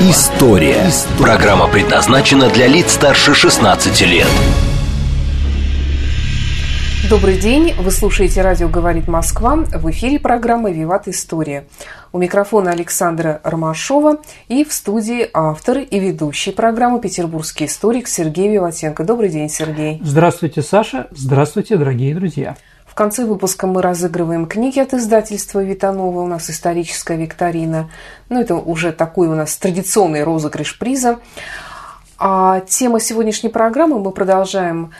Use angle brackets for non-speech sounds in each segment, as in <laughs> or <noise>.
История». Программа предназначена для лиц старше 16 лет. Добрый день. Вы слушаете радио «Говорит Москва». В эфире программа «Виват История». У микрофона Александра Ромашова и в студии автор и ведущий программы петербургский историк Сергей Виватенко. Добрый день, Сергей. Здравствуйте, Саша. Здравствуйте, дорогие друзья. В конце выпуска мы разыгрываем книги от издательства «Витанова». У нас историческая викторина. Ну, это уже такой у нас традиционный розыгрыш приза. А тема сегодняшней программы мы продолжаем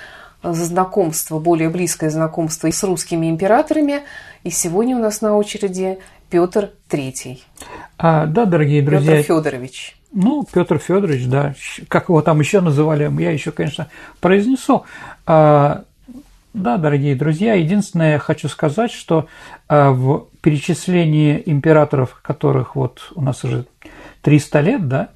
знакомство, более близкое знакомство с русскими императорами. И сегодня у нас на очереди Петр III. А, да, дорогие друзья. Петр Федорович. Ну, Петр Федорович, да. Как его там еще называли, я еще, конечно, произнесу. А, да, дорогие друзья, единственное, я хочу сказать, что а, в перечислении императоров, которых вот у нас уже 300 лет, да,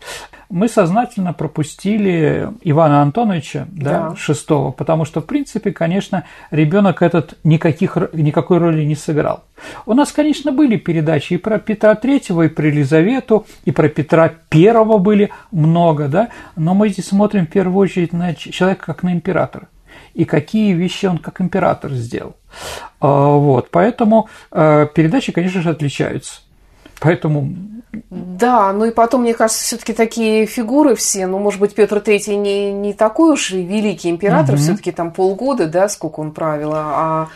мы сознательно пропустили Ивана Антоновича, да, да. шестого, потому что, в принципе, конечно, ребенок этот никаких, никакой роли не сыграл. У нас, конечно, были передачи и про Петра Третьего, и про Елизавету, и про Петра Первого были много, да, но мы здесь смотрим в первую очередь на человека как на императора и какие вещи он как император сделал. А, вот, поэтому а, передачи, конечно же, отличаются. Поэтому да, ну и потом, мне кажется, все-таки такие фигуры все, ну, может быть, Петр III не, не такой уж и великий император, угу. все-таки там полгода, да, сколько он правил, а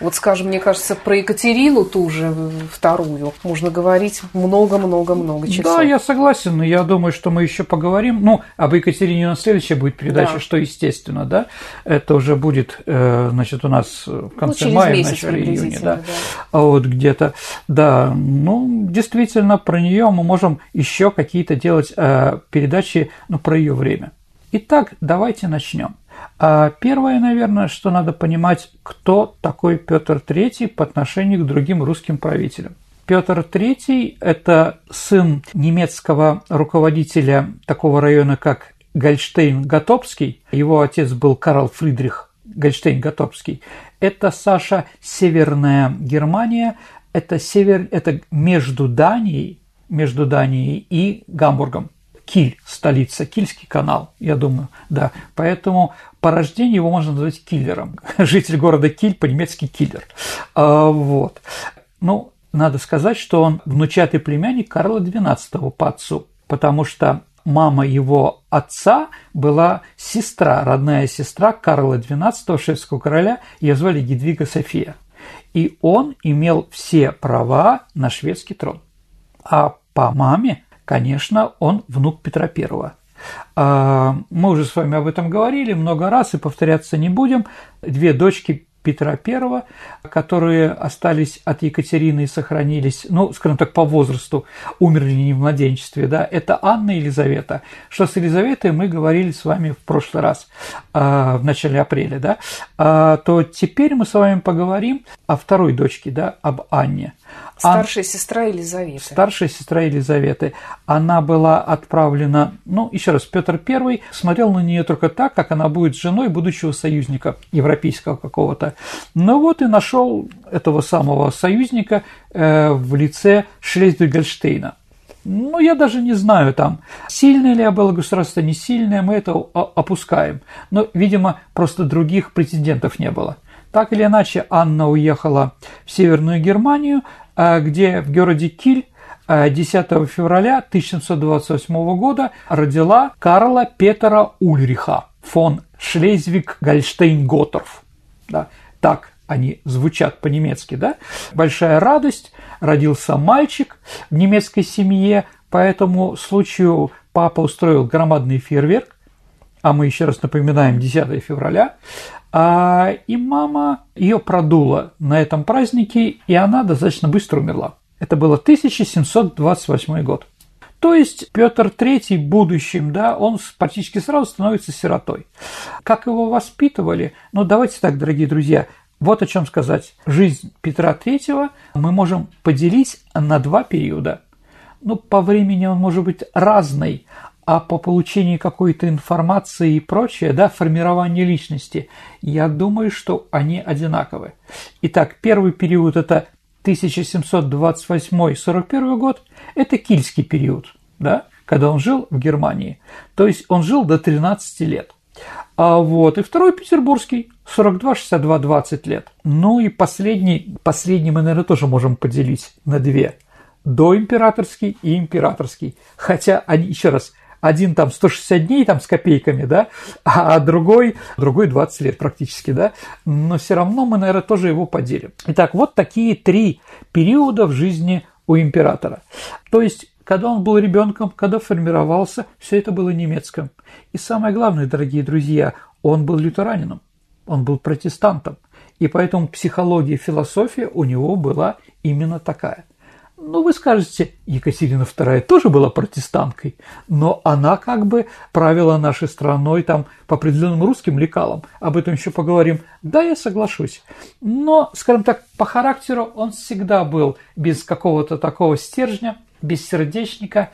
вот, скажем, мне кажется, про Екатерину ту же вторую можно говорить много-много-много часов. Да, я согласен. Я думаю, что мы еще поговорим. Ну, об Екатерине на следующей будет передача, да. что естественно, да. Это уже будет, э, значит, у нас в конце ну, мая, в начале июня, да. да. А вот где-то. Да, ну, действительно, про нее мы можем еще какие-то делать э, передачи, ну, про ее время. Итак, давайте начнем. А первое, наверное, что надо понимать, кто такой Петр III по отношению к другим русским правителям. Петр III – это сын немецкого руководителя такого района, как Гольштейн-Гатопский. Его отец был Карл Фридрих Гольштейн-Гатопский. Это, Саша, Северная Германия, это, север, это между Данией, между Данией и Гамбургом. Киль, столица, Кильский канал, я думаю, да. Поэтому по рождению его можно назвать киллером. <laughs> Житель города Киль, по-немецки киллер. А, вот. Ну, надо сказать, что он внучатый племянник Карла XII по отцу, потому что мама его отца была сестра, родная сестра Карла XII, шведского короля, ее звали Гедвига София. И он имел все права на шведский трон. А по маме конечно, он внук Петра I. А, мы уже с вами об этом говорили много раз и повторяться не будем. Две дочки Петра I, которые остались от Екатерины и сохранились, ну, скажем так, по возрасту, умерли не в младенчестве, да, это Анна и Елизавета. Что с Елизаветой мы говорили с вами в прошлый раз, а, в начале апреля, да, а, то теперь мы с вами поговорим о второй дочке, да, об Анне – Старшая сестра Елизаветы. Старшая сестра Елизаветы. Она была отправлена, ну, еще раз, Петр I смотрел на нее только так, как она будет женой будущего союзника европейского какого-то. Ну вот и нашел этого самого союзника э, в лице Шлезвиг-Гольштейна. Ну, я даже не знаю там, сильное ли было государство, не сильное, мы это опускаем. Но, видимо, просто других претендентов не было. Так или иначе, Анна уехала в Северную Германию, а, где в городе Киль 10 а, февраля 1728 года родила Карла Петера Ульриха фон Шлезвиг-Гольштейн-Готторф. Да, так они звучат по-немецки, да? Большая радость, родился мальчик в немецкой семье, по этому случаю папа устроил громадный фейерверк, а мы еще раз напоминаем 10 февраля, а, и мама ее продула на этом празднике, и она достаточно быстро умерла. Это было 1728 год. То есть Петр III будущим, да, он практически сразу становится сиротой. Как его воспитывали? Ну, давайте так, дорогие друзья, вот о чем сказать. Жизнь Петра III мы можем поделить на два периода. Ну, по времени он может быть разный, а по получению какой-то информации и прочее, да, формирование личности, я думаю, что они одинаковы. Итак, первый период – это 1728-41 год – это кильский период, да, когда он жил в Германии. То есть он жил до 13 лет. А вот, и второй петербургский, 42, 62, 20 лет. Ну и последний, последний мы, наверное, тоже можем поделить на две. Доимператорский и императорский. Хотя, они, еще раз, один там 160 дней там с копейками, да, а другой, другой 20 лет практически, да, но все равно мы, наверное, тоже его поделим. Итак, вот такие три периода в жизни у императора. То есть когда он был ребенком, когда формировался, все это было немецким. И самое главное, дорогие друзья, он был лютеранином, он был протестантом. И поэтому психология, философия у него была именно такая – ну, вы скажете, Екатерина II тоже была протестанткой, но она как бы правила нашей страной там по определенным русским лекалам. Об этом еще поговорим. Да, я соглашусь. Но, скажем так, по характеру он всегда был без какого-то такого стержня, без сердечника.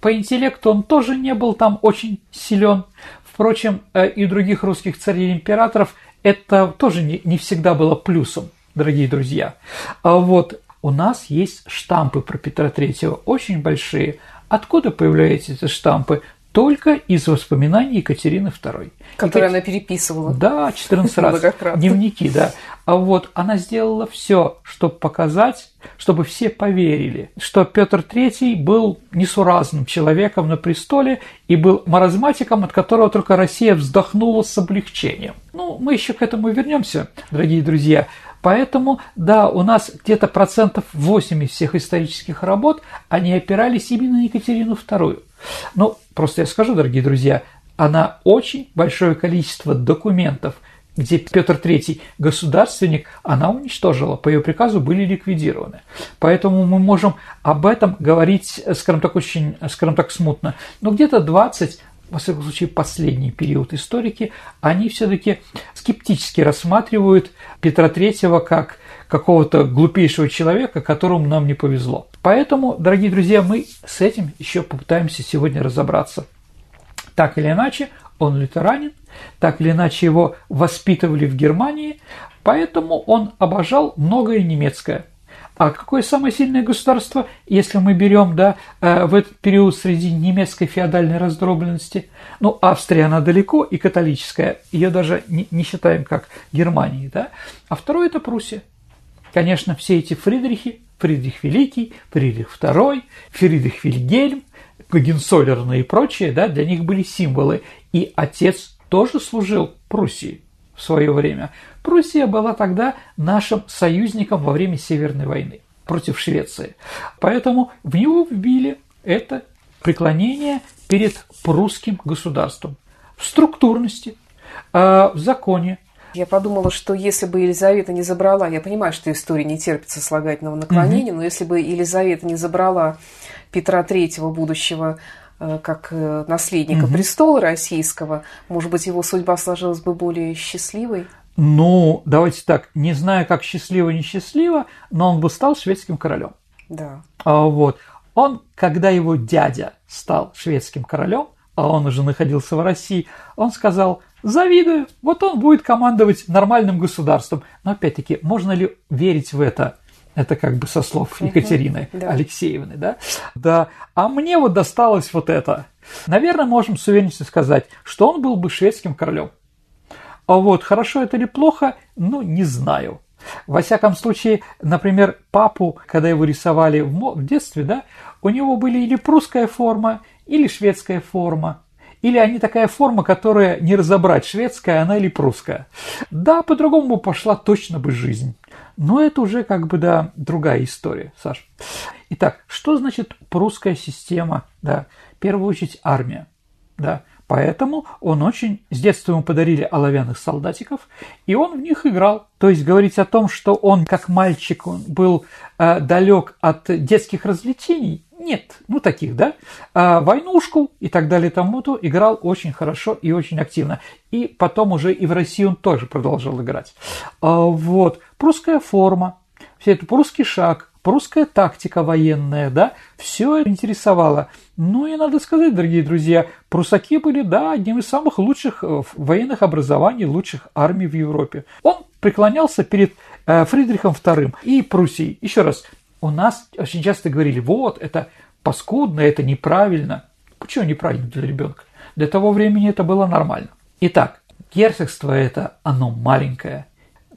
По интеллекту он тоже не был там очень силен. Впрочем, э, и других русских царей-императоров это тоже не, не всегда было плюсом, дорогие друзья. А вот у нас есть штампы про Петра Третьего, очень большие. Откуда появляются эти штампы? Только из воспоминаний Екатерины II. Которые Екат... она переписывала. Да, 14 раз. Дневники, да. А вот она сделала все, чтобы показать, чтобы все поверили, что Петр III был несуразным человеком на престоле и был маразматиком, от которого только Россия вздохнула с облегчением. Ну, мы еще к этому вернемся, дорогие друзья. Поэтому, да, у нас где-то процентов 8 из всех исторических работ, они опирались именно на Екатерину II. Ну, просто я скажу, дорогие друзья, она очень большое количество документов, где Петр III государственник, она уничтожила, по ее приказу были ликвидированы. Поэтому мы можем об этом говорить, скажем так, очень, скажем так, смутно. Но где-то 20 во всяком случае, последний период историки, они все-таки скептически рассматривают Петра Третьего как какого-то глупейшего человека, которому нам не повезло. Поэтому, дорогие друзья, мы с этим еще попытаемся сегодня разобраться. Так или иначе, он лютеранин, так или иначе его воспитывали в Германии, поэтому он обожал многое немецкое – а какое самое сильное государство, если мы берем да, э, в этот период среди немецкой феодальной раздробленности? Ну, Австрия, она далеко и католическая, ее даже не, считаем как Германии. Да? А второе – это Пруссия. Конечно, все эти Фридрихи, Фридрих Великий, Фридрих II, Фридрих Вильгельм, Гогенцоллерн и прочие, да, для них были символы. И отец тоже служил Пруссии в свое время. Пруссия была тогда нашим союзником во время Северной войны против Швеции. Поэтому в него вбили это преклонение перед прусским государством в структурности, а, в законе. Я подумала, что если бы Елизавета не забрала, я понимаю, что история не терпит сослагательного наклонения, угу. но если бы Елизавета не забрала Петра Третьего, будущего Э, как э, наследника угу. престола российского, может быть, его судьба сложилась бы более счастливой? Ну, давайте так, не знаю, как счастливо, несчастливо, но он бы стал шведским королем. Да. А, вот. Он, когда его дядя стал шведским королем, а он уже находился в России, он сказал, завидую, вот он будет командовать нормальным государством. Но опять-таки, можно ли верить в это? Это как бы со слов Екатерины угу, да. Алексеевны, да? Да. А мне вот досталось вот это. Наверное, можем с уверенностью сказать, что он был бы шведским королем. А вот хорошо это или плохо, ну, не знаю. Во всяком случае, например, папу, когда его рисовали в детстве, да, у него были или прусская форма, или шведская форма. Или они такая форма, которая не разобрать, шведская она или прусская. Да, по-другому пошла точно бы жизнь. Но это уже как бы, да, другая история, Саш. Итак, что значит прусская система? Да, в первую очередь армия. Да, Поэтому он очень... С детства ему подарили оловянных солдатиков, и он в них играл. То есть говорить о том, что он, как мальчик, он был э, далек от детских развлечений, нет, ну таких, да, а войнушку и так далее тому-то играл очень хорошо и очень активно. И потом уже и в России он тоже продолжал играть. А, вот, прусская форма, все это прусский шаг, прусская тактика военная, да, все интересовало. Ну и надо сказать, дорогие друзья, прусаки были, да, одним из самых лучших э, военных образований, лучших армий в Европе. Он преклонялся перед э, Фридрихом II и Пруссией. Еще раз, у нас очень часто говорили, вот, это паскудно, это неправильно. Почему неправильно для ребенка? Для того времени это было нормально. Итак, герцогство это, оно маленькое.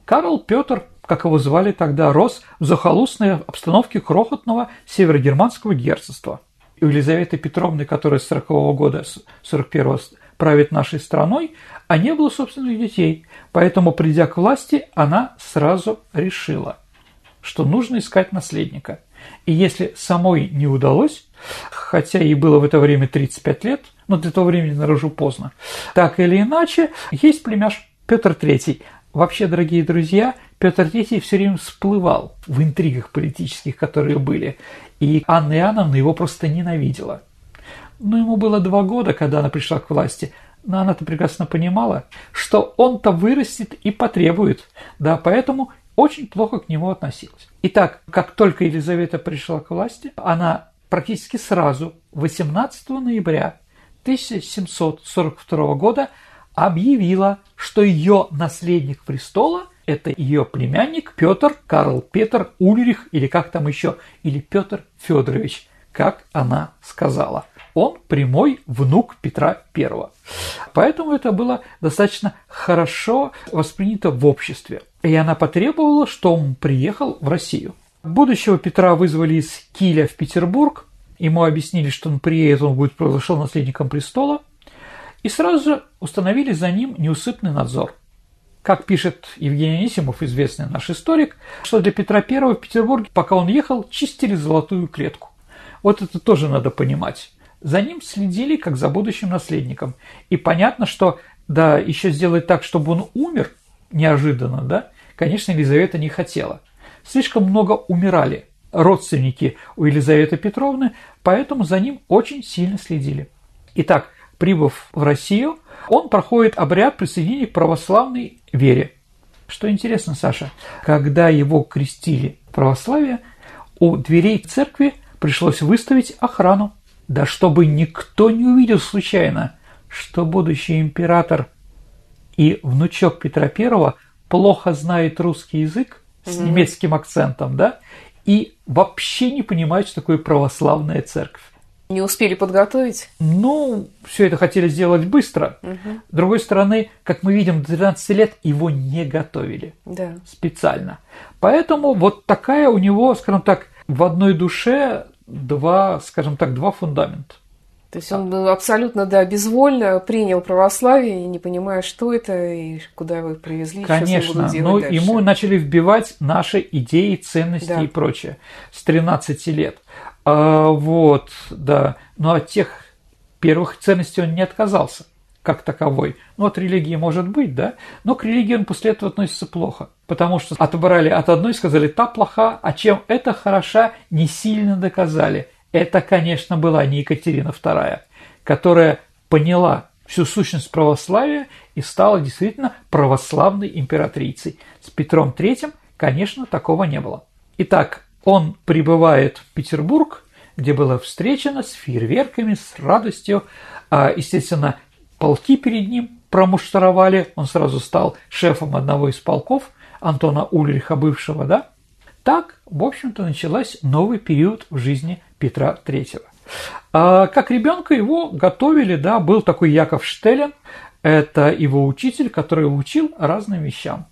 Карл Петр, как его звали тогда, рос в захолустной обстановке крохотного северогерманского герцогства. У Елизаветы Петровны, которая с 40 -го года, 41 правит нашей страной, а не было собственных детей. Поэтому, придя к власти, она сразу решила, что нужно искать наследника. И если самой не удалось, хотя ей было в это время 35 лет, но для того времени наружу поздно, так или иначе, есть племяш Петр III. Вообще, дорогие друзья, Петр III все время всплывал в интригах политических, которые были, и Анна Иоанновна его просто ненавидела. Но ему было два года, когда она пришла к власти, но она-то прекрасно понимала, что он-то вырастет и потребует, да, поэтому очень плохо к нему относилась. Итак, как только Елизавета пришла к власти, она практически сразу, 18 ноября 1742 года, объявила, что ее наследник престола – это ее племянник Петр Карл Петр Ульрих, или как там еще, или Петр Федорович, как она сказала. Он прямой внук Петра I. Поэтому это было достаточно хорошо воспринято в обществе. И она потребовала, что он приехал в Россию. Будущего Петра вызвали из Киля в Петербург. Ему объяснили, что он приедет, он будет провозглашен наследником престола. И сразу же установили за ним неусыпный надзор. Как пишет Евгений Анисимов, известный наш историк, что для Петра I в Петербурге, пока он ехал, чистили золотую клетку. Вот это тоже надо понимать. За ним следили как за будущим наследником. И понятно, что да, еще сделать так, чтобы он умер неожиданно, да, конечно, Елизавета не хотела. Слишком много умирали родственники у Елизаветы Петровны, поэтому за ним очень сильно следили. Итак, прибыв в Россию, он проходит обряд присоединения к православной вере. Что интересно, Саша, когда его крестили в православие, у дверей церкви пришлось выставить охрану да чтобы никто не увидел случайно, что будущий император и внучок Петра I плохо знает русский язык с немецким акцентом, да, и вообще не понимает, что такое православная церковь. Не успели подготовить? Ну, все это хотели сделать быстро. Угу. С другой стороны, как мы видим, до 12 лет его не готовили да. специально. Поэтому вот такая у него, скажем так, в одной душе два, скажем так, два фундамента. То есть он абсолютно, да, безвольно принял православие, не понимая, что это и куда его привезли. Конечно, но дальше. ему начали вбивать наши идеи, ценности да. и прочее с 13 лет. А, вот, да. Но от тех первых ценностей он не отказался как таковой. Ну, от религии может быть, да, но к религии он после этого относится плохо, потому что отобрали от одной, сказали, та плоха, а чем это хороша, не сильно доказали. Это, конечно, была не Екатерина II, которая поняла всю сущность православия и стала действительно православной императрицей. С Петром III, конечно, такого не было. Итак, он прибывает в Петербург, где было встречено с фейерверками, с радостью. А, естественно, полки перед ним промуштровали, он сразу стал шефом одного из полков, Антона Ульриха бывшего, да? Так, в общем-то, началась новый период в жизни Петра III. А как ребенка его готовили, да, был такой Яков Штелен, это его учитель, который учил разным вещам.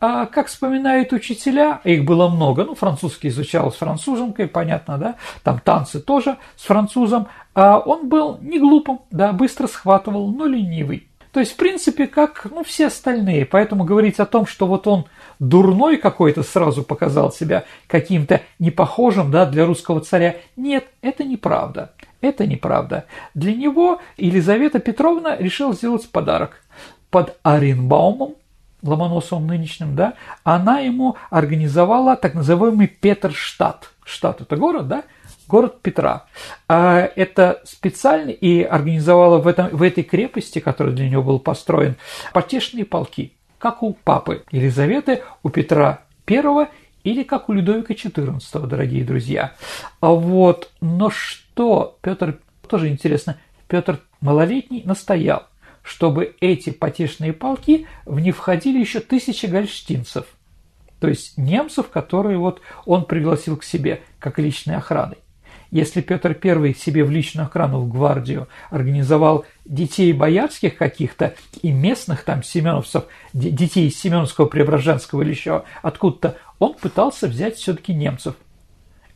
А как вспоминают учителя, их было много, ну, французский изучал с француженкой, понятно, да, там танцы тоже с французом, а он был не глупым, да, быстро схватывал, но ленивый. То есть, в принципе, как ну, все остальные. Поэтому говорить о том, что вот он дурной какой-то сразу показал себя каким-то непохожим да, для русского царя, нет, это неправда. Это неправда. Для него Елизавета Петровна решила сделать подарок. Под Оренбаумом, Ломоносовым нынешним, да, она ему организовала так называемый Петерштадт. Штат – это город, да, город Петра. А это специально и организовала в, этом, в этой крепости, которая для него был построен, потешные полки, как у папы Елизаветы, у Петра I или как у Людовика XIV, дорогие друзья. А вот, но что Петр, тоже интересно, Петр малолетний настоял, чтобы эти потешные полки в них входили еще тысячи гольштинцев, то есть немцев, которые вот он пригласил к себе как личной охраной. Если Петр I себе в личную охрану в гвардию организовал детей боярских каких-то и местных там семеновцев, детей из Семеновского, Преображенского или еще откуда-то, он пытался взять все-таки немцев.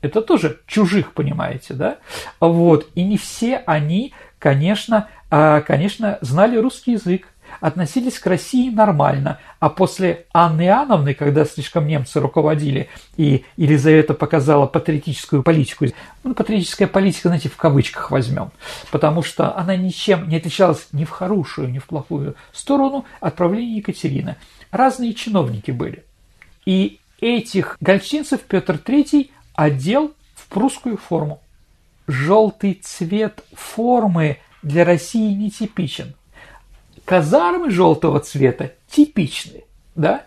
Это тоже чужих, понимаете, да? Вот. И не все они, конечно, конечно, знали русский язык относились к России нормально, а после Анны Иоанновны, когда слишком немцы руководили, и Елизавета показала патриотическую политику, ну, патриотическая политика, знаете, в кавычках возьмем, потому что она ничем не отличалась ни в хорошую, ни в плохую сторону от правления Екатерины. Разные чиновники были. И этих гольчинцев Петр III одел в прусскую форму. Желтый цвет формы для России нетипичен – казармы желтого цвета типичны, да,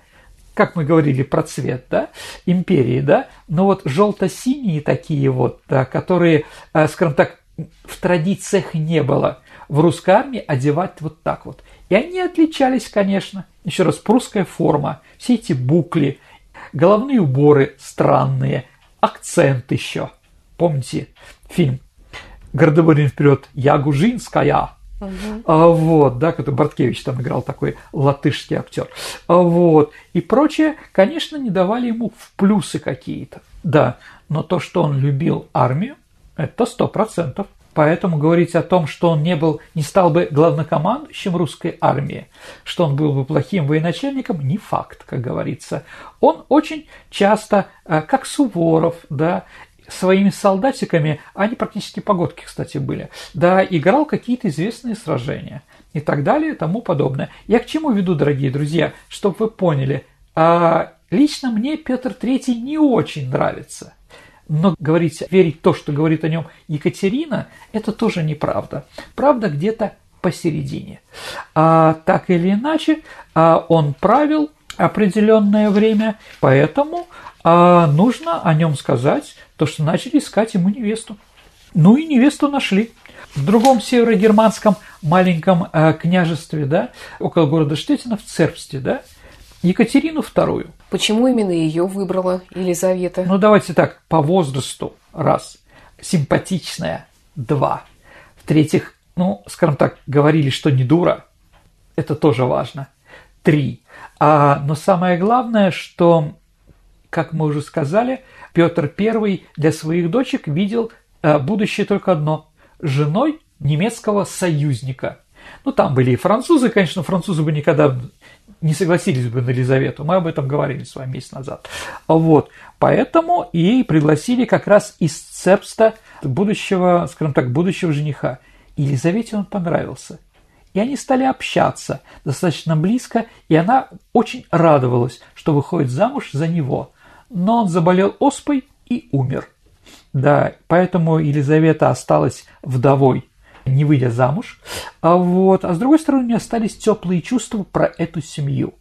как мы говорили про цвет, да, империи, да, но вот желто-синие такие вот, да, которые, э, скажем так, в традициях не было. В русской армии одевать вот так вот. И они отличались, конечно, еще раз, прусская форма, все эти букли, головные уборы странные, акцент еще. Помните фильм «Гардемарин вперед, я Гужинская», Угу. А, вот, да, который Борткевич там играл такой латышский актер. А, вот, и прочее, конечно, не давали ему в плюсы какие-то. Да, но то, что он любил армию, это сто процентов. Поэтому говорить о том, что он не был, не стал бы главнокомандующим русской армии, что он был бы плохим военачальником, не факт, как говорится. Он очень часто, а, как Суворов, да, своими солдатиками, они практически погодки, кстати, были, да, играл какие-то известные сражения и так далее и тому подобное. Я к чему веду, дорогие друзья, чтобы вы поняли, а, лично мне Петр III не очень нравится. Но говорить, верить то, что говорит о нем Екатерина, это тоже неправда. Правда где-то посередине. А, так или иначе, а, он правил определенное время, поэтому а, нужно о нем сказать то, что начали искать ему невесту. Ну и невесту нашли. В другом северогерманском маленьком э, княжестве, да, около города Штетина, в Цербсте, да, Екатерину II. Почему именно ее выбрала Елизавета? Ну, давайте так, по возрасту, раз. Симпатичная, два. В-третьих, ну, скажем так, говорили, что не дура. Это тоже важно. Три. А, но самое главное, что, как мы уже сказали, Петр I для своих дочек видел э, будущее только одно – женой немецкого союзника. Ну, там были и французы, конечно, французы бы никогда не согласились бы на Елизавету. Мы об этом говорили с вами месяц назад. Вот. Поэтому и пригласили как раз из Цепста будущего, скажем так, будущего жениха. Елизавете он понравился. И они стали общаться достаточно близко, и она очень радовалась, что выходит замуж за него но он заболел оспой и умер. Да, поэтому Елизавета осталась вдовой, не выйдя замуж. А, вот, а с другой стороны, у нее остались теплые чувства про эту семью.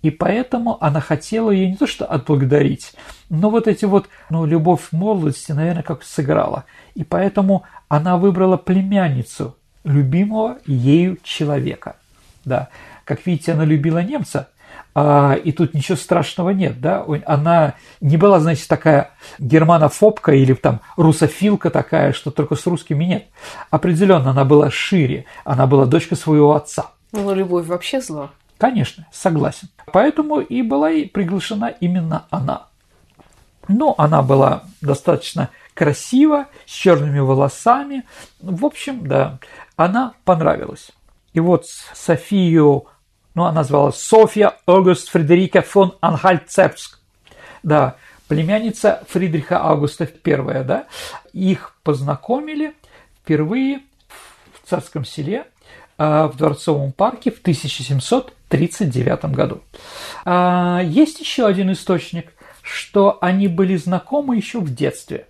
И поэтому она хотела ее не то что отблагодарить, но вот эти вот, ну, любовь молодости, наверное, как сыграла. И поэтому она выбрала племянницу любимого ею человека. Да, как видите, она любила немца, а, и тут ничего страшного нет, да, она не была, значит, такая германофобка или там русофилка такая, что только с русскими нет. Определенно она была шире, она была дочка своего отца. Ну, любовь вообще зла. Конечно, согласен. Поэтому и была и приглашена именно она. Но она была достаточно красива, с черными волосами. В общем, да, она понравилась. И вот Софию ну, она называлась Софья Аугуст Фредерика фон Анхальцепск. Да, племянница Фридриха Августа I, да. Их познакомили впервые в царском селе в Дворцовом парке в 1739 году. Есть еще один источник, что они были знакомы еще в детстве.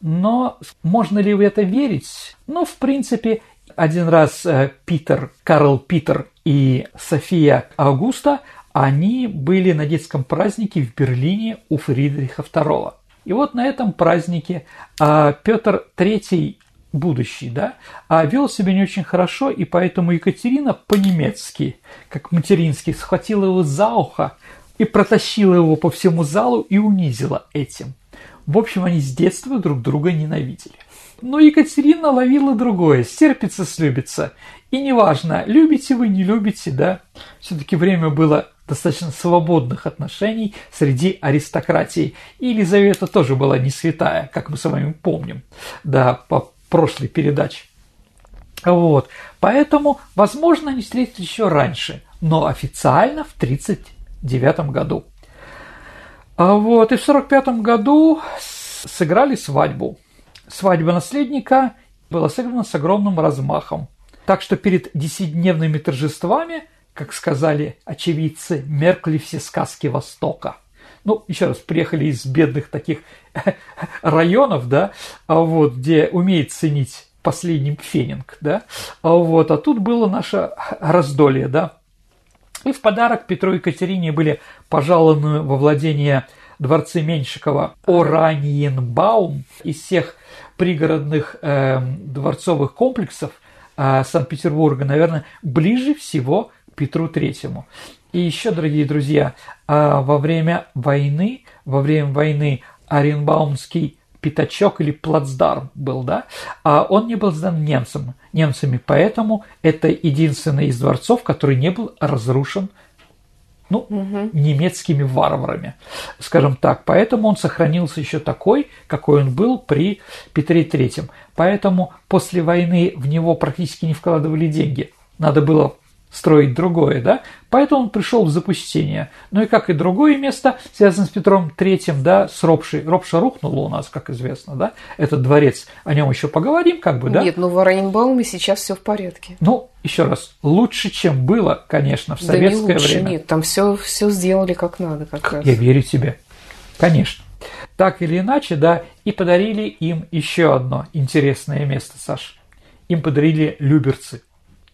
Но можно ли в это верить? Ну, в принципе, один раз э, Питер, Карл Питер и София Аугуста, они были на детском празднике в Берлине у Фридриха II. И вот на этом празднике а, Петр III будущий, да, а вел себя не очень хорошо, и поэтому Екатерина по-немецки, как материнский, схватила его за ухо и протащила его по всему залу и унизила этим. В общем, они с детства друг друга ненавидели. Но Екатерина ловила другое, стерпится, слюбится. И неважно, любите вы, не любите, да, все-таки время было достаточно свободных отношений среди аристократии. И Елизавета тоже была не святая, как мы с вами помним, да, по прошлой передаче. Вот. Поэтому, возможно, они встретились еще раньше, но официально в 1939 году. А вот, и в 1945 году сыграли свадьбу. Свадьба наследника была сыграна с огромным размахом. Так что перед десятидневными торжествами, как сказали очевидцы, меркли все сказки Востока. Ну, еще раз, приехали из бедных таких <laughs> районов, да, а вот, где умеет ценить последний фенинг, да, а вот, а тут было наше раздолье, да. И в подарок Петру и Екатерине были пожалованы во владение дворцы Меньшикова Ораниенбаум из всех пригородных э, дворцовых комплексов э, Санкт-Петербурга, наверное, ближе всего к Петру Третьему. И еще, дорогие друзья, э, во время войны, во время войны Оренбаумский пятачок или плацдарм был, да, а он не был сдан немцам, немцами, поэтому это единственный из дворцов, который не был разрушен ну, угу. немецкими варварами, скажем так. Поэтому он сохранился еще такой, какой он был при Петре III. Поэтому после войны в него практически не вкладывали деньги. Надо было строить другое, да, поэтому он пришел в запустение. Ну и как и другое место, связано с Петром Третьим, да, с Ропшей. Ропша рухнула у нас, как известно, да, этот дворец, о нем еще поговорим, как бы, да. Нет, ну в Оренбауме сейчас все в порядке. Ну, еще раз, лучше, чем было, конечно, в советское да не лучше, время. Нет, там все, все сделали как надо, как раз. Я верю тебе, конечно. Так или иначе, да, и подарили им еще одно интересное место, Саш. Им подарили Люберцы.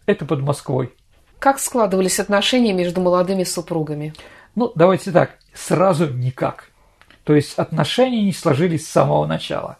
Это под Москвой. Как складывались отношения между молодыми супругами? Ну, давайте так, сразу никак. То есть отношения не сложились с самого начала.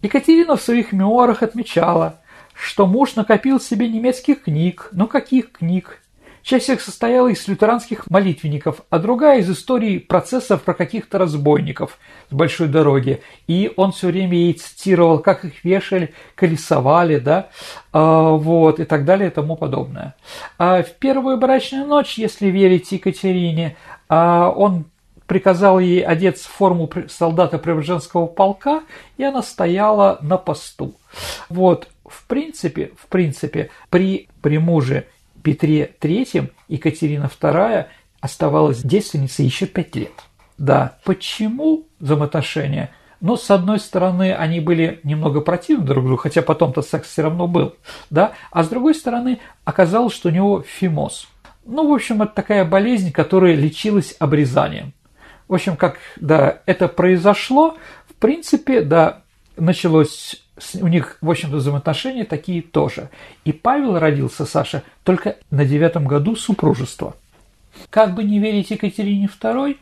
Екатерина в своих мемуарах отмечала, что муж накопил себе немецких книг. Ну каких книг? Часть их состояла из лютеранских молитвенников, а другая из истории процессов про каких-то разбойников с большой дороги. И он все время ей цитировал, как их вешали, колесовали, да, а, вот, и так далее и тому подобное. А в первую брачную ночь, если верить Екатерине, а, он приказал ей одеться в форму солдата Преображенского полка, и она стояла на посту. Вот, в принципе, в принципе, при, при муже Петре III Екатерина II оставалась девственницей еще пять лет. Да, почему взаимоотношения? Но, с одной стороны, они были немного противны друг другу, хотя потом-то секс все равно был, да, а с другой стороны, оказалось, что у него фимоз. Ну, в общем, это такая болезнь, которая лечилась обрезанием. В общем, как, да, это произошло, в принципе, да, началось у них, в общем-то, взаимоотношения такие тоже. И Павел родился, Саша, только на девятом году супружества. Как бы не верить Екатерине II,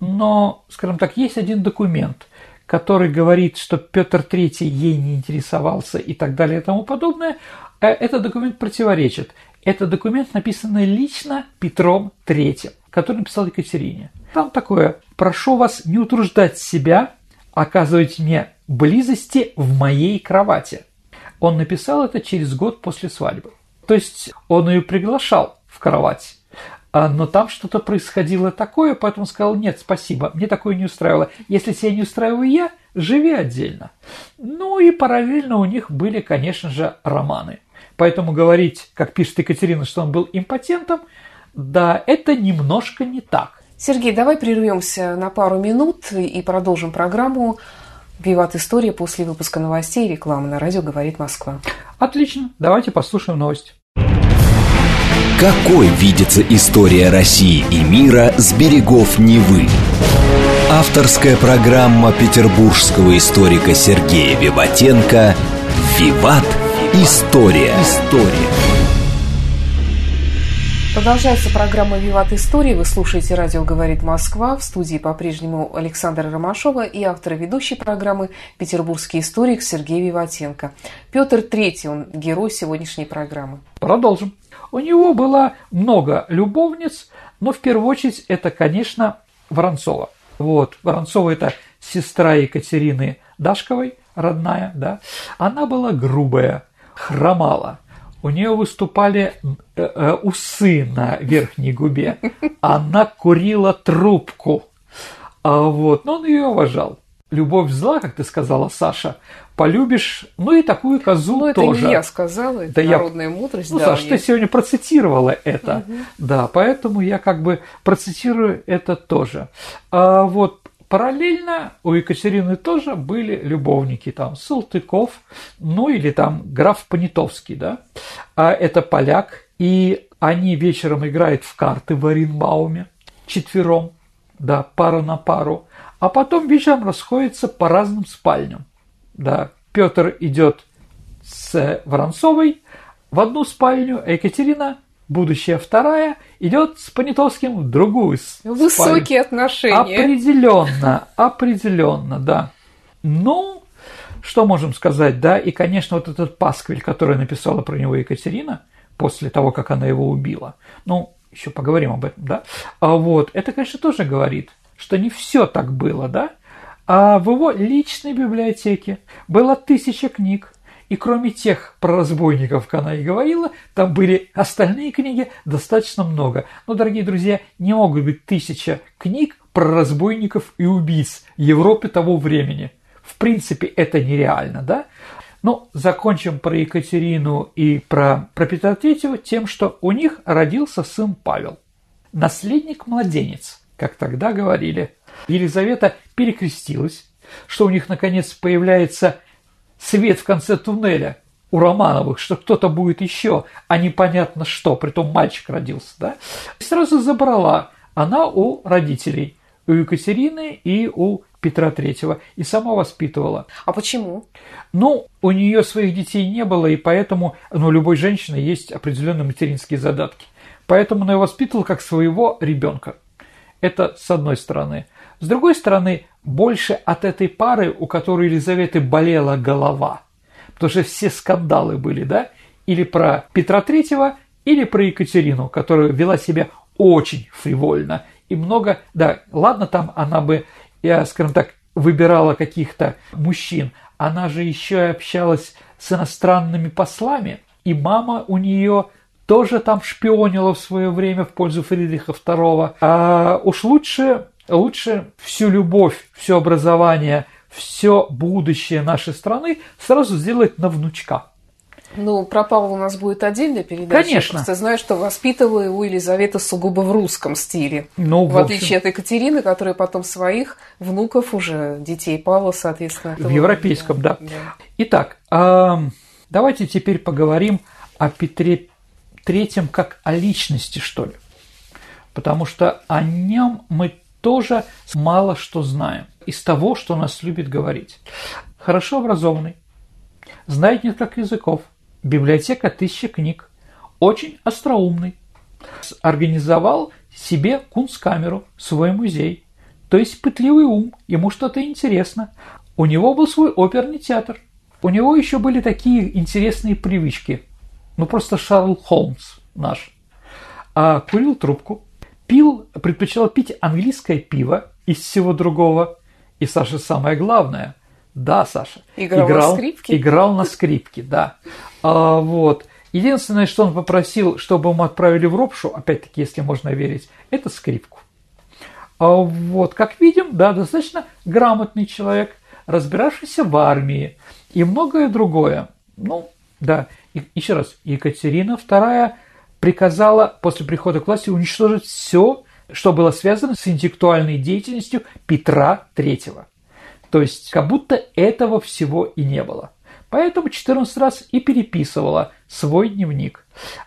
но, скажем так, есть один документ, который говорит, что Петр III ей не интересовался и так далее и тому подобное. Э, этот документ противоречит. Это документ, написанный лично Петром III, который написал Екатерине. Там такое «Прошу вас не утруждать себя, оказывать мне близости в моей кровати. Он написал это через год после свадьбы. То есть он ее приглашал в кровать. А, но там что-то происходило такое, поэтому сказал, нет, спасибо, мне такое не устраивало. Если тебя не устраиваю я, живи отдельно. Ну и параллельно у них были, конечно же, романы. Поэтому говорить, как пишет Екатерина, что он был импотентом, да, это немножко не так. Сергей, давай прервемся на пару минут и продолжим программу Виват История после выпуска новостей и рекламы на радио «Говорит Москва». Отлично, давайте послушаем новость. Какой видится история России и мира с берегов Невы? Авторская программа петербургского историка Сергея Виватенко «Виват. История». История. Продолжается программа «Виват Истории». Вы слушаете «Радио говорит Москва». В студии по-прежнему Александра Ромашова и автор ведущей программы «Петербургский историк» Сергей Виватенко. Петр Третий, он герой сегодняшней программы. Продолжим. У него было много любовниц, но в первую очередь это, конечно, Воронцова. Вот, Воронцова – это сестра Екатерины Дашковой, родная, да. Она была грубая, хромала. У нее выступали э, э, усы на верхней губе. Она курила трубку. А вот, но он ее уважал любовь зла, как ты сказала, Саша, полюбишь, ну и такую козу ну, тоже. это не я сказала, это да народная я... мудрость. Ну, да, Саша, ты сегодня процитировала это, угу. да, поэтому я как бы процитирую это тоже. А вот параллельно у Екатерины тоже были любовники, там, Салтыков, ну или там граф Понятовский, да, а это поляк, и они вечером играют в карты в Оренбауме четвером, да, пара на пару, а потом вечером расходятся по разным спальням. Да, Петр идет с Воронцовой в одну спальню, а Екатерина, будущая вторая, идет с Понятовским в другую Высокие спальню. отношения. Определенно, определенно, да. Ну, что можем сказать, да, и, конечно, вот этот пасквиль, который написала про него Екатерина, после того, как она его убила, ну, еще поговорим об этом, да, а вот, это, конечно, тоже говорит что не все так было, да? А в его личной библиотеке было тысяча книг, и кроме тех про разбойников, как она и говорила, там были остальные книги достаточно много. Но, дорогие друзья, не могут быть тысяча книг про разбойников и убийц Европы того времени. В принципе, это нереально, да? Ну, закончим про Екатерину и про, про Петра Третьего тем, что у них родился сын Павел. Наследник-младенец как тогда говорили. Елизавета перекрестилась, что у них наконец появляется свет в конце туннеля у Романовых, что кто-то будет еще, а непонятно что, притом мальчик родился, да, и сразу забрала она у родителей, у Екатерины и у Петра Третьего, и сама воспитывала. А почему? Ну, у нее своих детей не было, и поэтому, ну, у любой женщины есть определенные материнские задатки. Поэтому она ее воспитывала как своего ребенка. Это с одной стороны. С другой стороны, больше от этой пары, у которой Елизаветы болела голова. Потому что все скандалы были, да? Или про Петра Третьего, или про Екатерину, которая вела себя очень фривольно. И много, да, ладно, там она бы, я, скажем так, выбирала каких-то мужчин. Она же еще и общалась с иностранными послами. И мама у нее тоже там шпионила в свое время в пользу Фридриха II. А уж лучше, лучше всю любовь, все образование, все будущее нашей страны сразу сделать на внучка. Ну, про Павла у нас будет отдельная передача. Конечно. Я просто знаю, что воспитывала его Елизавета сугубо в русском стиле. Ну, в, в отличие от Екатерины, которая потом своих внуков уже, детей Павла, соответственно. В европейском, да. да. Итак, давайте теперь поговорим о Петре третьем как о личности, что ли. Потому что о нем мы тоже мало что знаем из того, что нас любит говорить. Хорошо образованный, знает несколько языков, библиотека тысячи книг, очень остроумный, организовал себе кунсткамеру, свой музей, то есть пытливый ум, ему что-то интересно. У него был свой оперный театр, у него еще были такие интересные привычки – ну просто Шарл Холмс наш, а курил трубку, пил, предпочитал пить английское пиво из всего другого. И Саша самое главное, да, Саша, играл, играл на скрипке, играл на скрипке, да. А, вот. Единственное, что он попросил, чтобы ему отправили в ропшу, опять-таки, если можно верить, это скрипку. А вот, как видим, да, достаточно грамотный человек, разбиравшийся в армии и многое другое. Ну, да, и, еще раз, Екатерина II приказала после прихода к власти уничтожить все, что было связано с интеллектуальной деятельностью Петра III. То есть, как будто этого всего и не было. Поэтому 14 раз и переписывала свой дневник.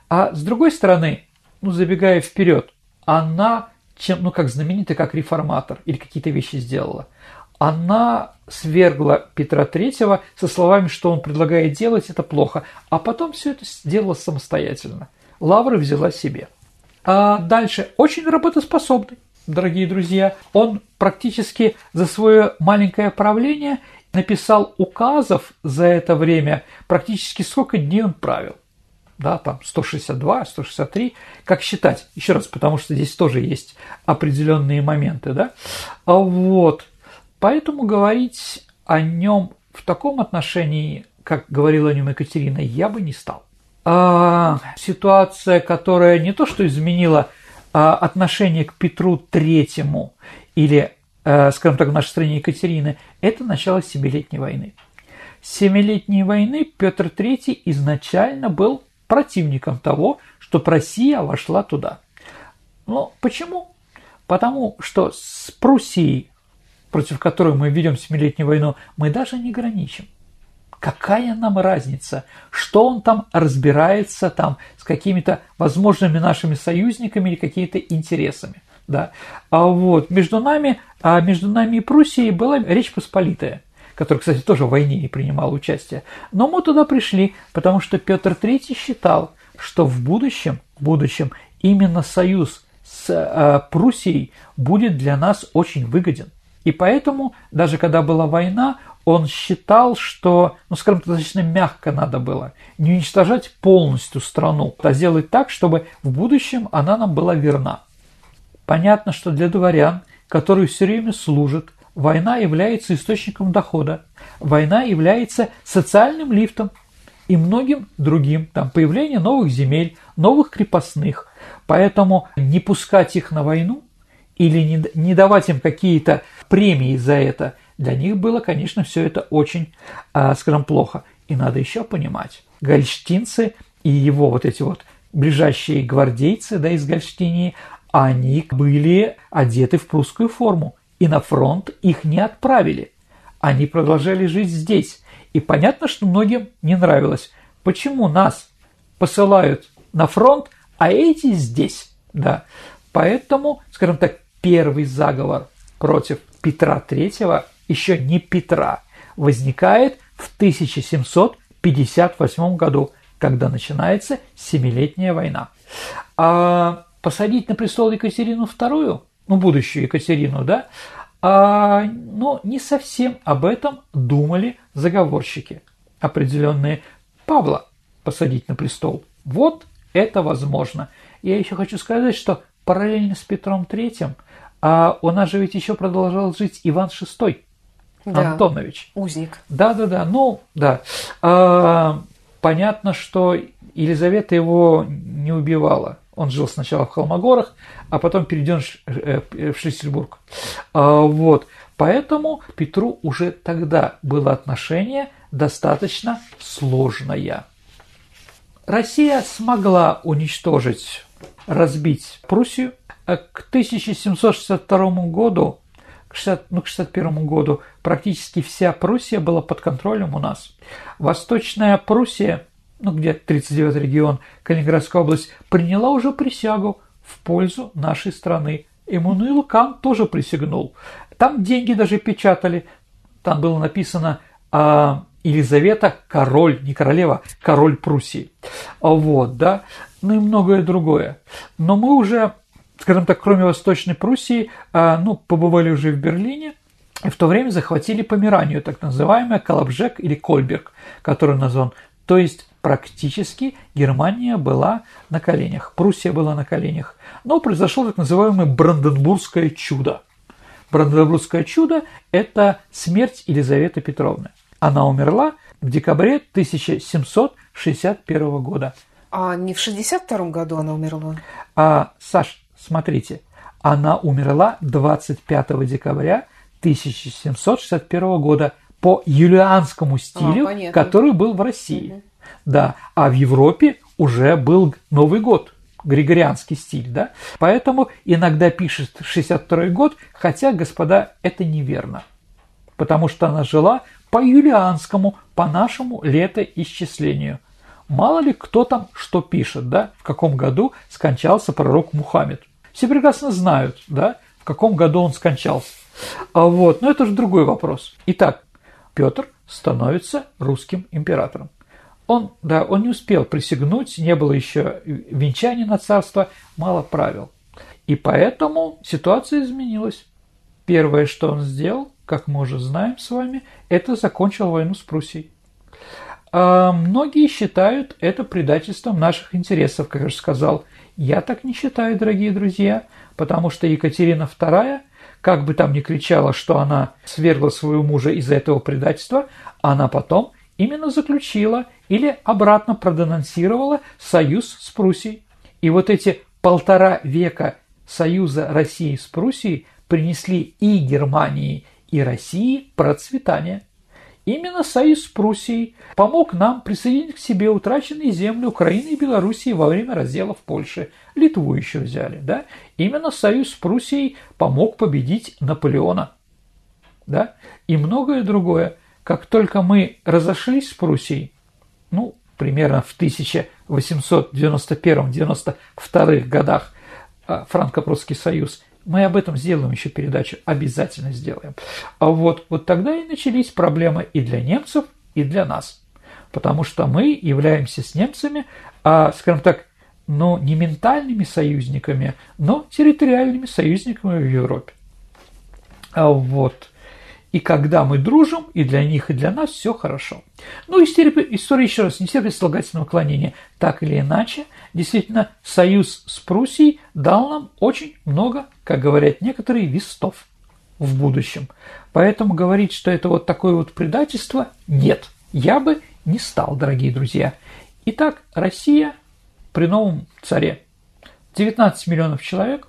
А с другой стороны, ну, забегая вперед, она, чем, ну, как знаменитый, как реформатор, или какие-то вещи сделала, она свергла Петра III со словами, что он предлагает делать, это плохо, а потом все это сделала самостоятельно. Лавры взяла себе. А дальше очень работоспособный, дорогие друзья. Он практически за свое маленькое правление написал указов за это время, практически сколько дней он правил. Да, там 162, 163, как считать? Еще раз, потому что здесь тоже есть определенные моменты, да. А вот, поэтому говорить о нем в таком отношении, как говорила о нем Екатерина, я бы не стал. А, ситуация, которая не то что изменила а, отношение к Петру Третьему или Э, скажем так, в нашей стране Екатерины, это начало Семилетней войны. Семилетней войны Петр III изначально был противником того, чтобы Россия вошла туда. Но почему? Потому что с Пруссией, против которой мы ведем Семилетнюю войну, мы даже не граничим. Какая нам разница, что он там разбирается там с какими-то возможными нашими союзниками или какими-то интересами – да. А вот между нами, а между нами и Пруссией была Речь Посполитая, которая, кстати, тоже в войне и принимала участие. Но мы туда пришли, потому что Петр III считал, что в будущем, в будущем именно союз с э, Пруссией будет для нас очень выгоден. И поэтому, даже когда была война, он считал, что, ну, скажем, достаточно мягко надо было не уничтожать полностью страну, а сделать так, чтобы в будущем она нам была верна. Понятно, что для дворян, которые все время служат, война является источником дохода, война является социальным лифтом и многим другим, там появление новых земель, новых крепостных. Поэтому не пускать их на войну или не, не давать им какие-то премии за это, для них было, конечно, все это очень, а, скажем, плохо. И надо еще понимать, гольштинцы и его вот эти вот ближайшие гвардейцы да, из Гольштинии, они были одеты в прусскую форму, и на фронт их не отправили. Они продолжали жить здесь. И понятно, что многим не нравилось, почему нас посылают на фронт, а эти здесь. Да. Поэтому, скажем так, первый заговор против Петра III, еще не Петра, возникает в 1758 году, когда начинается Семилетняя война. А посадить на престол Екатерину II, ну, будущую Екатерину, да, а, но не совсем об этом думали заговорщики определенные. Павла посадить на престол. Вот это возможно. Я еще хочу сказать, что параллельно с Петром III а у нас же ведь еще продолжал жить Иван VI да, Антонович. Узник. Да, да, да. Ну, да. А, понятно, что Елизавета его не убивала. Он жил сначала в Холмогорах, а потом перейден э, в Шлиссельбург. А, вот. Поэтому Петру уже тогда было отношение достаточно сложное. Россия смогла уничтожить, разбить Пруссию. А к 1762 году, к 60, ну, к 61 году практически вся Пруссия была под контролем у нас. Восточная Пруссия – ну где 39 регион, Калининградская область, приняла уже присягу в пользу нашей страны. Эммануил Кан тоже присягнул. Там деньги даже печатали. Там было написано а, Елизавета король, не королева, король Пруссии. Вот, да, ну и многое другое. Но мы уже, скажем так, кроме Восточной Пруссии, а, ну, побывали уже в Берлине, и в то время захватили Померанию, так называемая Колобжек или Кольберг, который назван. То есть практически Германия была на коленях, Пруссия была на коленях. Но произошло так называемое Бранденбургское чудо. Бранденбургское чудо – это смерть Елизаветы Петровны. Она умерла в декабре 1761 года. А не в 62 году она умерла? А, Саш, смотрите, она умерла 25 декабря 1761 года по юлианскому стилю, а, который был в России. Угу. Да, а в Европе уже был Новый год, григорианский стиль, да. Поэтому иногда пишет 62 год, хотя, господа, это неверно. потому что она жила по юлианскому, по нашему летоисчислению. Мало ли кто там что пишет, да, в каком году скончался пророк Мухаммед. Все прекрасно знают, да, в каком году он скончался. А вот, но это же другой вопрос. Итак, Петр становится русским императором. Он, да, он не успел присягнуть, не было еще венчания на царство, мало правил. И поэтому ситуация изменилась. Первое, что он сделал, как мы уже знаем с вами, это закончил войну с Пруссией. А многие считают это предательством наших интересов, как я уже сказал. Я так не считаю, дорогие друзья, потому что Екатерина II, как бы там ни кричала, что она свергла своего мужа из-за этого предательства, она потом именно заключила или обратно проденонсировала союз с Пруссией. И вот эти полтора века союза России с Пруссией принесли и Германии, и России процветание. Именно союз с Пруссией помог нам присоединить к себе утраченные земли Украины и Белоруссии во время раздела в Польше. Литву еще взяли, да? Именно союз с Пруссией помог победить Наполеона, да? И многое другое. Как только мы разошлись с Пруссией, ну, примерно в 1891-92 годах а, Франко-Прусский союз, мы об этом сделаем еще передачу, обязательно сделаем. А вот, вот тогда и начались проблемы и для немцев, и для нас. Потому что мы являемся с немцами, а, скажем так, ну, не ментальными союзниками, но территориальными союзниками в Европе. А вот. И когда мы дружим, и для них, и для нас все хорошо. Ну, история, еще раз, не терпит слагательного клонения. Так или иначе, действительно, союз с Пруссией дал нам очень много, как говорят некоторые, вестов в будущем. Поэтому говорить, что это вот такое вот предательство, нет. Я бы не стал, дорогие друзья. Итак, Россия при новом царе. 19 миллионов человек,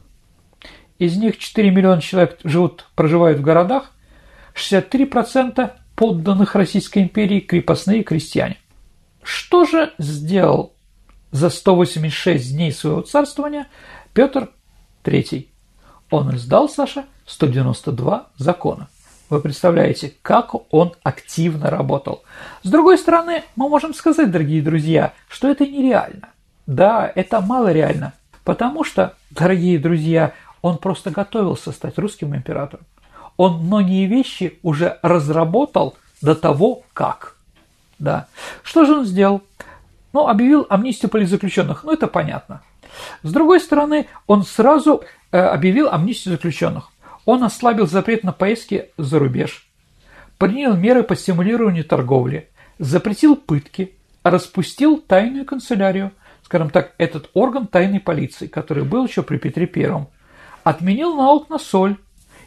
из них 4 миллиона человек живут, проживают в городах, 63% подданных Российской империи крепостные крестьяне. Что же сделал за 186 дней своего царствования Петр III? Он издал, Саша, 192 закона. Вы представляете, как он активно работал. С другой стороны, мы можем сказать, дорогие друзья, что это нереально. Да, это мало реально, потому что, дорогие друзья, он просто готовился стать русским императором он многие вещи уже разработал до того, как. Да. Что же он сделал? Ну, объявил амнистию политзаключенных. Ну, это понятно. С другой стороны, он сразу э, объявил амнистию заключенных. Он ослабил запрет на поездки за рубеж, принял меры по стимулированию торговли, запретил пытки, распустил тайную канцелярию, скажем так, этот орган тайной полиции, который был еще при Петре Первом, отменил налог на соль,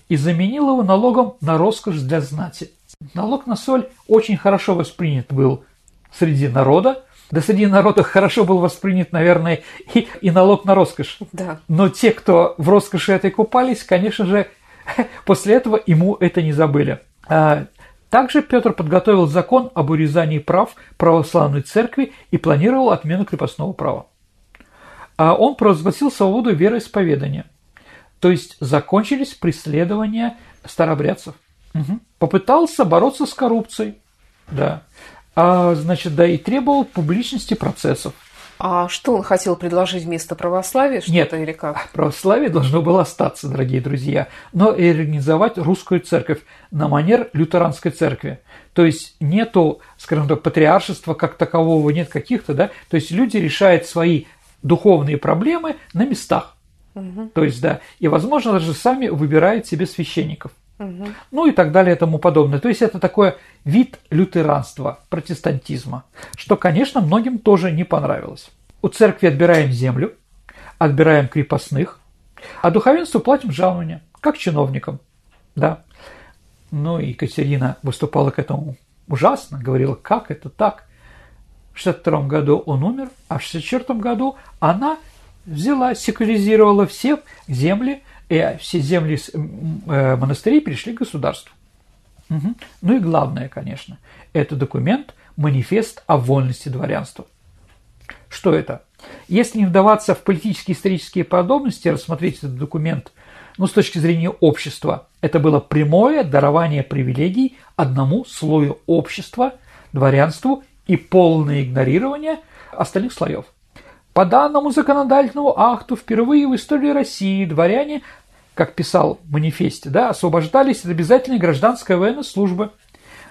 и заменил его налогом на роскошь для знати. Налог на соль очень хорошо воспринят был среди народа, да среди народа хорошо был воспринят, наверное, и, и налог на роскошь. Да. Но те, кто в роскоши этой купались, конечно же, <laughs> после этого ему это не забыли. А, также Петр подготовил закон об урезании прав православной церкви и планировал отмену крепостного права. А он провозгласил свободу вероисповедания – то есть закончились преследования старобрядцев. Угу. Попытался бороться с коррупцией, да. А, значит, да, и требовал публичности процессов. А что он хотел предложить вместо православия? Что Нет, или как? <laughs> православие должно было остаться, дорогие друзья, но и организовать русскую церковь на манер лютеранской церкви. То есть нету, скажем так, патриаршества как такового, нет каких-то, да, то есть люди решают свои духовные проблемы на местах. Угу. То есть, да, и, возможно, даже сами выбирают себе священников. Угу. Ну и так далее и тому подобное. То есть это такой вид лютеранства, протестантизма, что, конечно, многим тоже не понравилось. У церкви отбираем землю, отбираем крепостных, а духовенству платим жалование, как чиновникам. Да. Ну и Екатерина выступала к этому ужасно, говорила, как это так. В 62 году он умер, а в 64 году она взяла, секуляризировала все земли, и все земли э, монастырей перешли к государству. Угу. Ну и главное, конечно, это документ, манифест о вольности дворянства. Что это? Если не вдаваться в политические исторические подробности, рассмотреть этот документ но с точки зрения общества это было прямое дарование привилегий одному слою общества, дворянству и полное игнорирование остальных слоев. По данному законодательному акту впервые в истории России дворяне, как писал в манифесте, да, освобождались от обязательной гражданской военной службы,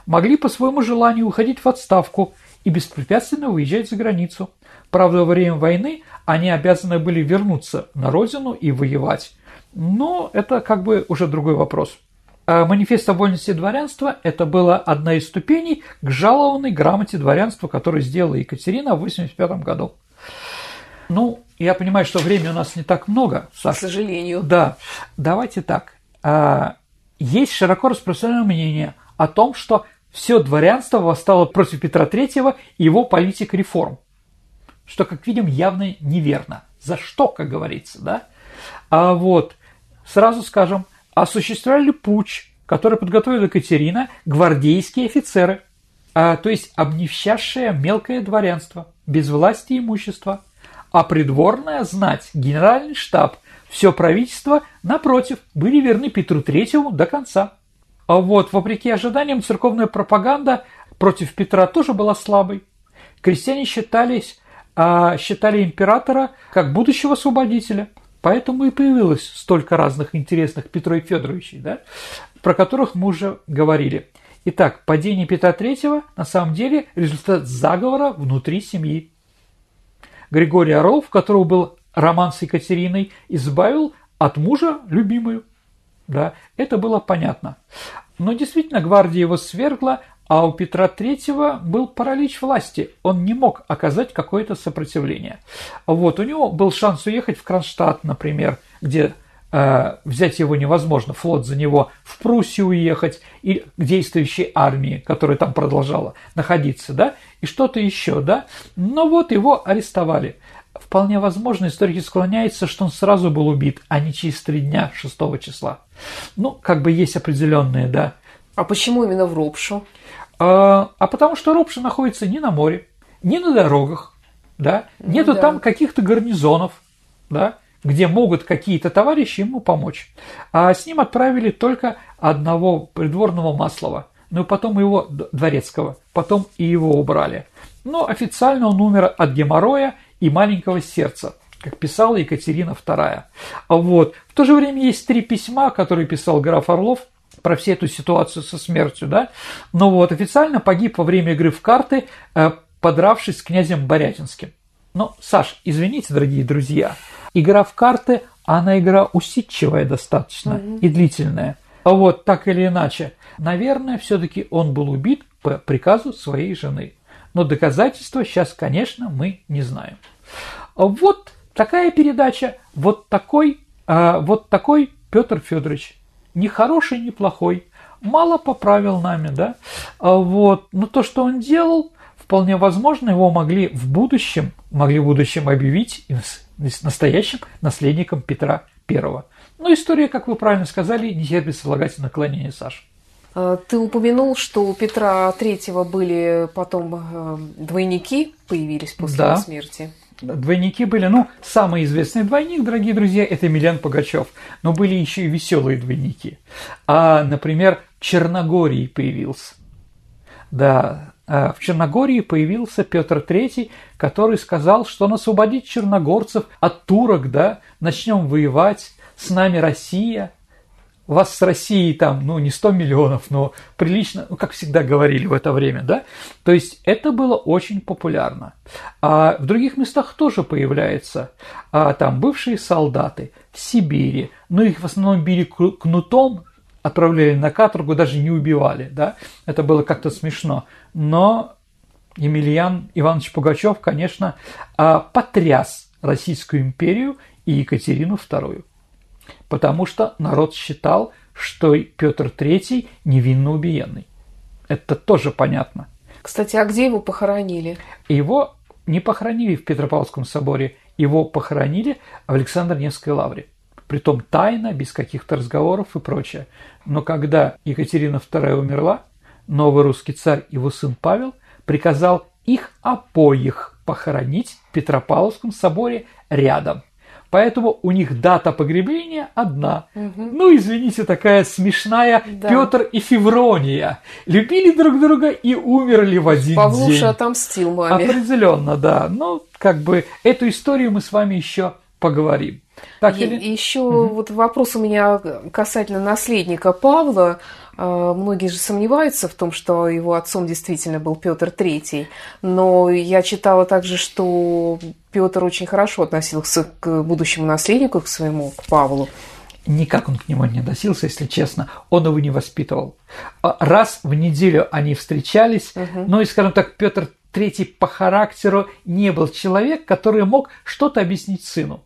могли по своему желанию уходить в отставку и беспрепятственно выезжать за границу. Правда, во время войны они обязаны были вернуться на родину и воевать. Но это как бы уже другой вопрос. А манифест о вольности дворянства – это была одна из ступеней к жалованной грамоте дворянства, которую сделала Екатерина в 1985 году. Ну, я понимаю, что времени у нас не так много, Саша. К сожалению. Да. Давайте так. А, есть широко распространенное мнение о том, что все дворянство восстало против Петра III и его политик реформ, что, как видим, явно неверно. За что, как говорится, да? А вот, сразу скажем – осуществляли путь, который подготовила Екатерина, гвардейские офицеры, а, то есть обнищавшее мелкое дворянство, без власти и имущества, а придворная знать, генеральный штаб, все правительство, напротив, были верны Петру Третьему до конца. А вот, вопреки ожиданиям, церковная пропаганда против Петра тоже была слабой. Крестьяне считались, а, считали императора как будущего освободителя – Поэтому и появилось столько разных интересных Петро Федоровичей, да, про которых мы уже говорили. Итак, падение Петра III на самом деле результат заговора внутри семьи. Григорий Орлов, у которого был роман с Екатериной, избавил от мужа любимую. Да, это было понятно. Но действительно, гвардия его свергла, а у Петра III был паралич власти, он не мог оказать какое-то сопротивление. Вот, у него был шанс уехать в Кронштадт, например, где э, взять его невозможно, флот за него, в Пруссию уехать, и к действующей армии, которая там продолжала находиться, да, и что-то еще, да. Но вот его арестовали. Вполне возможно, историки склоняются, что он сразу был убит, а не через три дня 6 числа. Ну, как бы есть определенные, да, а почему именно в Ропшу? А, а потому что Ропша находится не на море, не на дорогах, да, ну, нету да. там каких-то гарнизонов, да, где могут какие-то товарищи ему помочь. А с ним отправили только одного придворного Маслова, ну и потом его дворецкого, потом и его убрали. Но официально он умер от геморроя и маленького сердца, как писала Екатерина II. Вот. В то же время есть три письма, которые писал граф Орлов – про всю эту ситуацию со смертью, да, но вот официально погиб во время игры в карты, э, подравшись с князем Борятинским. Но, Саш, извините, дорогие друзья, игра в карты, она игра усидчивая достаточно mm-hmm. и длительная. А вот так или иначе, наверное, все-таки он был убит по приказу своей жены. Но доказательства сейчас, конечно, мы не знаем. Вот такая передача, вот такой, а, вот такой Петр Федорович ни хороший, ни плохой, мало поправил нами, да, а вот, но то, что он делал, вполне возможно, его могли в будущем, могли в будущем объявить настоящим наследником Петра I. Но история, как вы правильно сказали, не терпит слагательных наклонения, Саша. Ты упомянул, что у Петра III были потом э, двойники, появились после да. его смерти двойники были, ну, самый известный двойник, дорогие друзья, это Емельян Пугачев, но были еще и веселые двойники. А, например, в Черногории появился. Да, в Черногории появился Петр III, который сказал, что он освободит черногорцев от турок, да, начнем воевать, с нами Россия, вас с Россией там, ну, не 100 миллионов, но прилично, ну, как всегда говорили в это время, да? То есть это было очень популярно. А в других местах тоже появляется. А там бывшие солдаты в Сибири, ну, их в основном били кнутом, отправляли на каторгу, даже не убивали, да? Это было как-то смешно. Но Емельян Иванович Пугачев, конечно, а, потряс Российскую империю и Екатерину II потому что народ считал, что Петр III невинно убиенный. Это тоже понятно. Кстати, а где его похоронили? Его не похоронили в Петропавловском соборе, его похоронили в Александр-Невской лавре. Притом тайно, без каких-то разговоров и прочее. Но когда Екатерина II умерла, новый русский царь, его сын Павел, приказал их обоих похоронить в Петропавловском соборе рядом – Поэтому у них дата погребления одна. Угу. Ну, извините, такая смешная да. Петр и Феврония. Любили друг друга и умерли в один Павлуша день. отомстил маме. Определенно, да. Ну, как бы эту историю мы с вами еще поговорим. Так, или... Еще угу. вот вопрос у меня касательно наследника Павла. А, многие же сомневаются в том, что его отцом действительно был Петр III, но я читала также, что Петр очень хорошо относился к будущему наследнику, к своему, к Павлу. Никак он к нему не относился, если честно. Он его не воспитывал. А, раз в неделю они встречались, угу. ну и, скажем так, Петр III по характеру не был человек, который мог что-то объяснить сыну.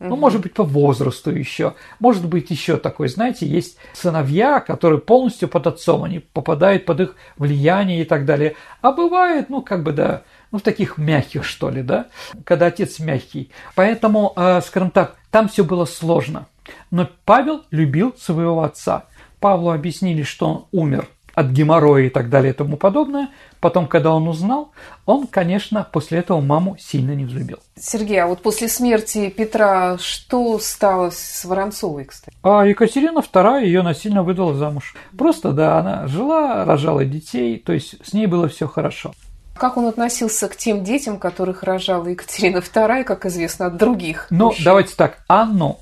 Ну, может быть, по возрасту еще. Может быть, еще такой, знаете, есть сыновья, которые полностью под отцом, они попадают под их влияние и так далее. А бывает, ну, как бы, да, ну, в таких мягких, что ли, да, когда отец мягкий. Поэтому, э, скажем так, там все было сложно. Но Павел любил своего отца. Павлу объяснили, что он умер от геморроя и так далее и тому подобное. Потом, когда он узнал, он, конечно, после этого маму сильно не взлюбил. Сергей, а вот после смерти Петра что стало с Воронцовой, кстати? А Екатерина II ее насильно выдала замуж. Просто, да, она жила, рожала детей, то есть с ней было все хорошо. Как он относился к тем детям, которых рожала Екатерина II, как известно, от других? Ну, мужчин? давайте так, Анну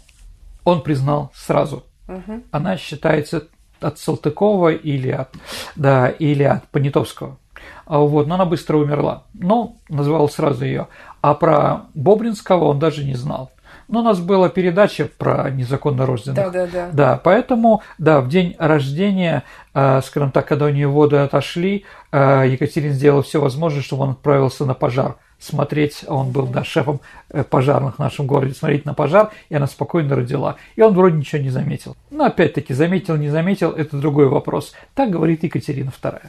он признал сразу. Угу. Она считается от Салтыкова или от, да, или от Понятовского. А вот, но она быстро умерла. Но называл сразу ее. А про Бобринского он даже не знал. Но у нас была передача про незаконно рожденных. Да, да, да. Да, поэтому, да, в день рождения, э, скажем так, когда у нее воды отошли, э, Екатерин сделала все возможное, чтобы он отправился на пожар смотреть, он был да, шефом э, пожарных в нашем городе, смотреть на пожар, и она спокойно родила. И он вроде ничего не заметил. Но опять-таки, заметил, не заметил, это другой вопрос. Так говорит Екатерина II.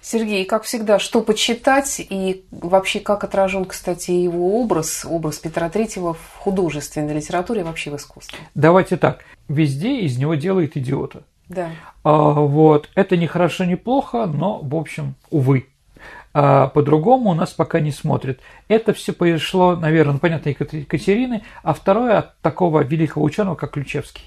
Сергей, как всегда, что почитать и вообще как отражен, кстати, его образ, образ Петра Третьего в художественной литературе и вообще в искусстве? Давайте так. Везде из него делают идиота. Да. А, вот. Это не хорошо, не плохо, но, в общем, увы а по-другому у нас пока не смотрят. Это все произошло, наверное, ну, понятно, Екатерины, а второе от такого великого ученого, как Ключевский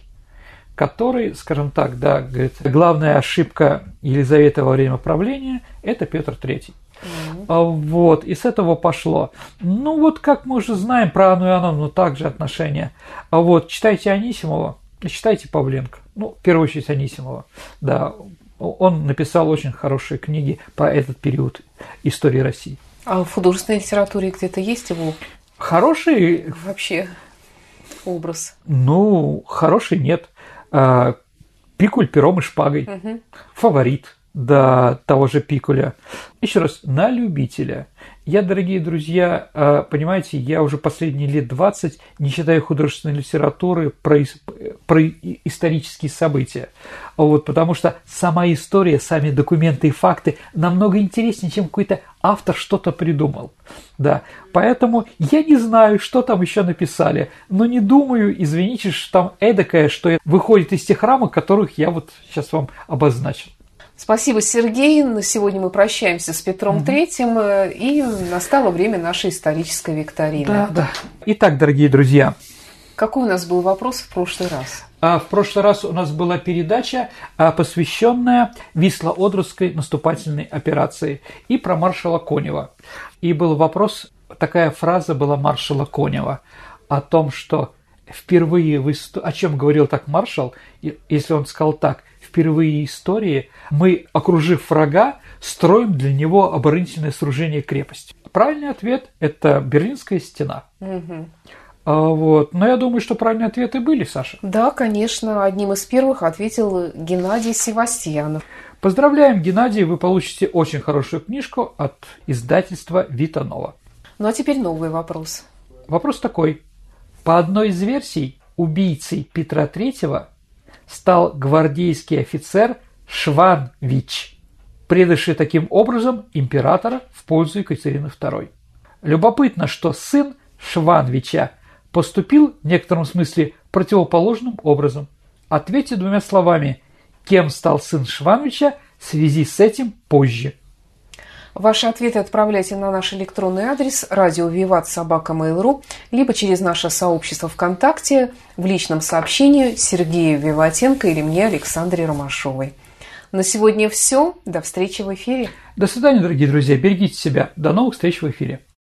который, скажем так, да, говорит, главная ошибка Елизаветы во время правления – это Петр III. Mm-hmm. Вот, и с этого пошло. Ну, вот как мы уже знаем про Анну Иоанновну, также отношения. А вот, читайте Анисимова, читайте Павленко. Ну, в первую очередь Анисимова. Да, он написал очень хорошие книги про этот период истории России. А в художественной литературе где-то есть его? Хороший... Вообще образ? Ну, хороший нет. А, Пикуль пером и шпагой. Угу. Фаворит до того же Пикуля. Еще раз, на любителя. Я, дорогие друзья, а, понимаете, я уже последние лет 20 не читаю художественной литературы про, про исторические события. Вот, потому что сама история, сами документы и факты намного интереснее, чем какой-то автор что-то придумал. Да, поэтому я не знаю, что там еще написали, но не думаю, извините, что там эдакое, что выходит из тех рамок, которых я вот сейчас вам обозначил. Спасибо, Сергей. На сегодня мы прощаемся с Петром угу. Третьим, э, и настало время нашей исторической викторины. Да, да. Итак, дорогие друзья. Какой у нас был вопрос в прошлый раз? А в прошлый раз у нас была передача, а, посвященная Висло-Одрусской наступательной операции и про маршала Конева. И был вопрос, такая фраза была маршала Конева о том, что впервые в истории, о чем говорил так маршал, если он сказал так, впервые истории мы, окружив врага, строим для него оборонительное сооружение крепости. Правильный ответ – это Берлинская стена. Угу. Вот. Но я думаю, что правильные ответы были, Саша. Да, конечно. Одним из первых ответил Геннадий Севастьянов. Поздравляем, Геннадий, вы получите очень хорошую книжку от издательства Витанова. Ну а теперь новый вопрос. Вопрос такой. По одной из версий, убийцей Петра III стал гвардейский офицер Шванвич, предавший таким образом императора в пользу Екатерины II. Любопытно, что сын Шванвича поступил в некотором смысле противоположным образом. Ответьте двумя словами, кем стал сын Шванвича в связи с этим позже. Ваши ответы отправляйте на наш электронный адрес радио Виват Собака Mail.ru либо через наше сообщество ВКонтакте в личном сообщении Сергею Виватенко или мне, Александре Ромашовой. На сегодня все. До встречи в эфире. До свидания, дорогие друзья. Берегите себя. До новых встреч в эфире.